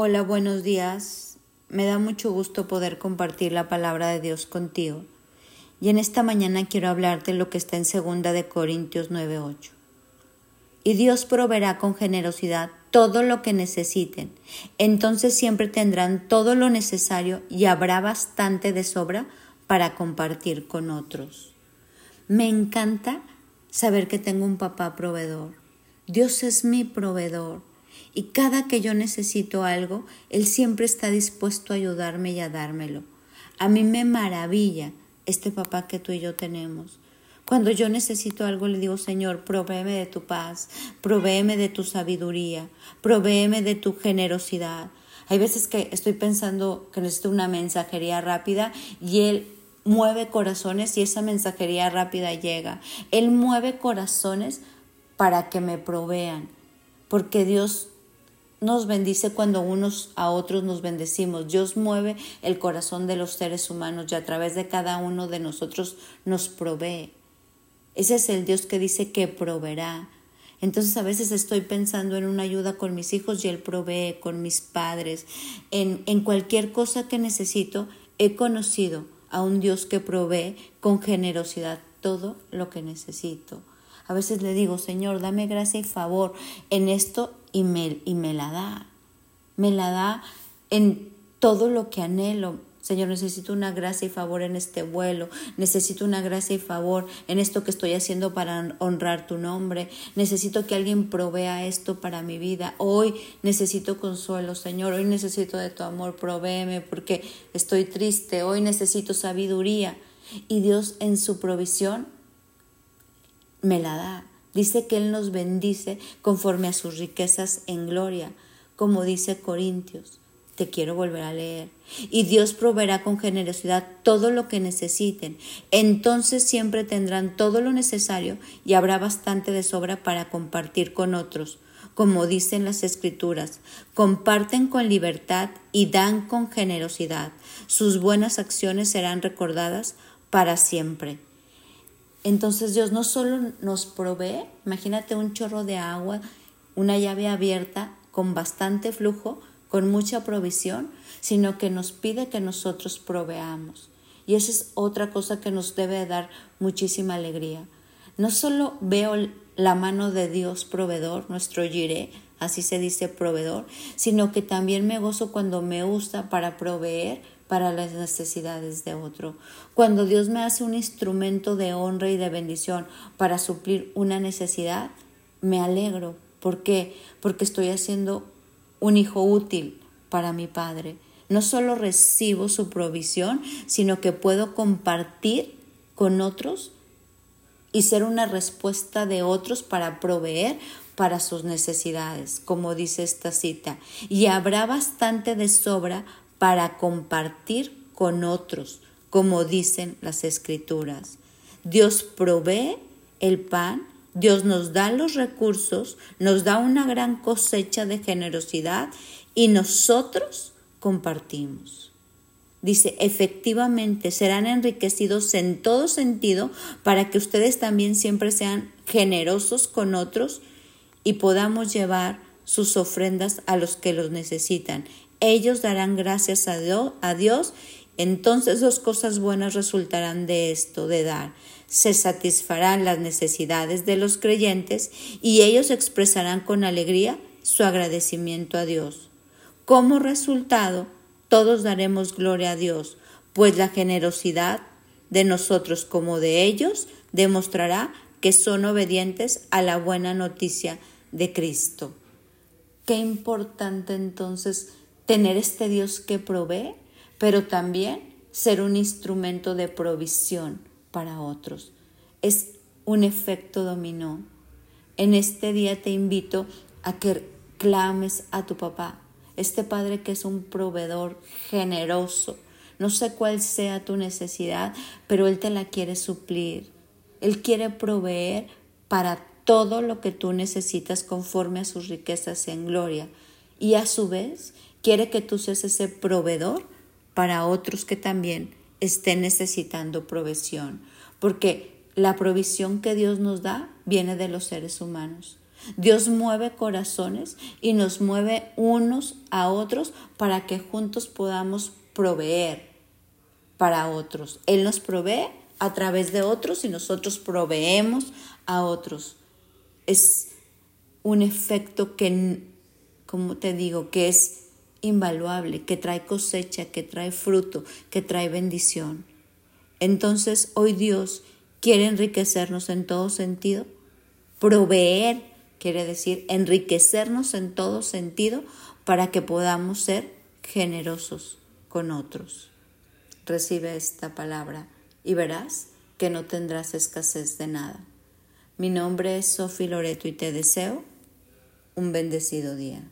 Hola, buenos días. Me da mucho gusto poder compartir la palabra de Dios contigo. Y en esta mañana quiero hablarte lo que está en segunda de Corintios 9:8. Y Dios proveerá con generosidad todo lo que necesiten. Entonces siempre tendrán todo lo necesario y habrá bastante de sobra para compartir con otros. Me encanta saber que tengo un papá proveedor. Dios es mi proveedor. Y cada que yo necesito algo, Él siempre está dispuesto a ayudarme y a dármelo. A mí me maravilla este papá que tú y yo tenemos. Cuando yo necesito algo, le digo, Señor, provéeme de tu paz, provéeme de tu sabiduría, provéeme de tu generosidad. Hay veces que estoy pensando que necesito una mensajería rápida y Él mueve corazones y esa mensajería rápida llega. Él mueve corazones para que me provean, porque Dios nos bendice cuando unos a otros nos bendecimos. Dios mueve el corazón de los seres humanos y a través de cada uno de nosotros nos provee. Ese es el Dios que dice que proveerá. Entonces a veces estoy pensando en una ayuda con mis hijos y Él provee, con mis padres, en, en cualquier cosa que necesito. He conocido a un Dios que provee con generosidad todo lo que necesito. A veces le digo, Señor, dame gracia y favor en esto y me, y me la da. Me la da en todo lo que anhelo. Señor, necesito una gracia y favor en este vuelo, necesito una gracia y favor en esto que estoy haciendo para honrar tu nombre, necesito que alguien provea esto para mi vida. Hoy necesito consuelo, Señor, hoy necesito de tu amor, provéeme porque estoy triste, hoy necesito sabiduría. Y Dios en su provisión me la da. Dice que Él nos bendice conforme a sus riquezas en gloria, como dice Corintios. Te quiero volver a leer. Y Dios proveerá con generosidad todo lo que necesiten. Entonces siempre tendrán todo lo necesario y habrá bastante de sobra para compartir con otros. Como dicen las escrituras, comparten con libertad y dan con generosidad. Sus buenas acciones serán recordadas para siempre. Entonces Dios no solo nos provee, imagínate un chorro de agua, una llave abierta con bastante flujo, con mucha provisión, sino que nos pide que nosotros proveamos. Y esa es otra cosa que nos debe dar muchísima alegría. No solo veo la mano de Dios proveedor, nuestro Jiré, así se dice proveedor, sino que también me gozo cuando me usa para proveer para las necesidades de otro. Cuando Dios me hace un instrumento de honra y de bendición para suplir una necesidad, me alegro. ¿Por qué? Porque estoy haciendo un hijo útil para mi Padre. No solo recibo su provisión, sino que puedo compartir con otros y ser una respuesta de otros para proveer para sus necesidades, como dice esta cita. Y habrá bastante de sobra para compartir con otros, como dicen las escrituras. Dios provee el pan, Dios nos da los recursos, nos da una gran cosecha de generosidad y nosotros compartimos. Dice, efectivamente serán enriquecidos en todo sentido para que ustedes también siempre sean generosos con otros y podamos llevar sus ofrendas a los que los necesitan ellos darán gracias a Dios, entonces dos cosas buenas resultarán de esto, de dar. Se satisfarán las necesidades de los creyentes y ellos expresarán con alegría su agradecimiento a Dios. Como resultado, todos daremos gloria a Dios, pues la generosidad de nosotros como de ellos demostrará que son obedientes a la buena noticia de Cristo. Qué importante entonces tener este Dios que provee, pero también ser un instrumento de provisión para otros. Es un efecto dominó. En este día te invito a que clames a tu papá, este Padre que es un proveedor generoso. No sé cuál sea tu necesidad, pero Él te la quiere suplir. Él quiere proveer para todo lo que tú necesitas conforme a sus riquezas en gloria. Y a su vez, quiere que tú seas ese proveedor para otros que también estén necesitando provisión, porque la provisión que Dios nos da viene de los seres humanos. Dios mueve corazones y nos mueve unos a otros para que juntos podamos proveer para otros. Él nos provee a través de otros y nosotros proveemos a otros. Es un efecto que, como te digo, que es invaluable, que trae cosecha, que trae fruto, que trae bendición. Entonces hoy Dios quiere enriquecernos en todo sentido, proveer, quiere decir enriquecernos en todo sentido para que podamos ser generosos con otros. Recibe esta palabra y verás que no tendrás escasez de nada. Mi nombre es Sofi Loreto y te deseo un bendecido día.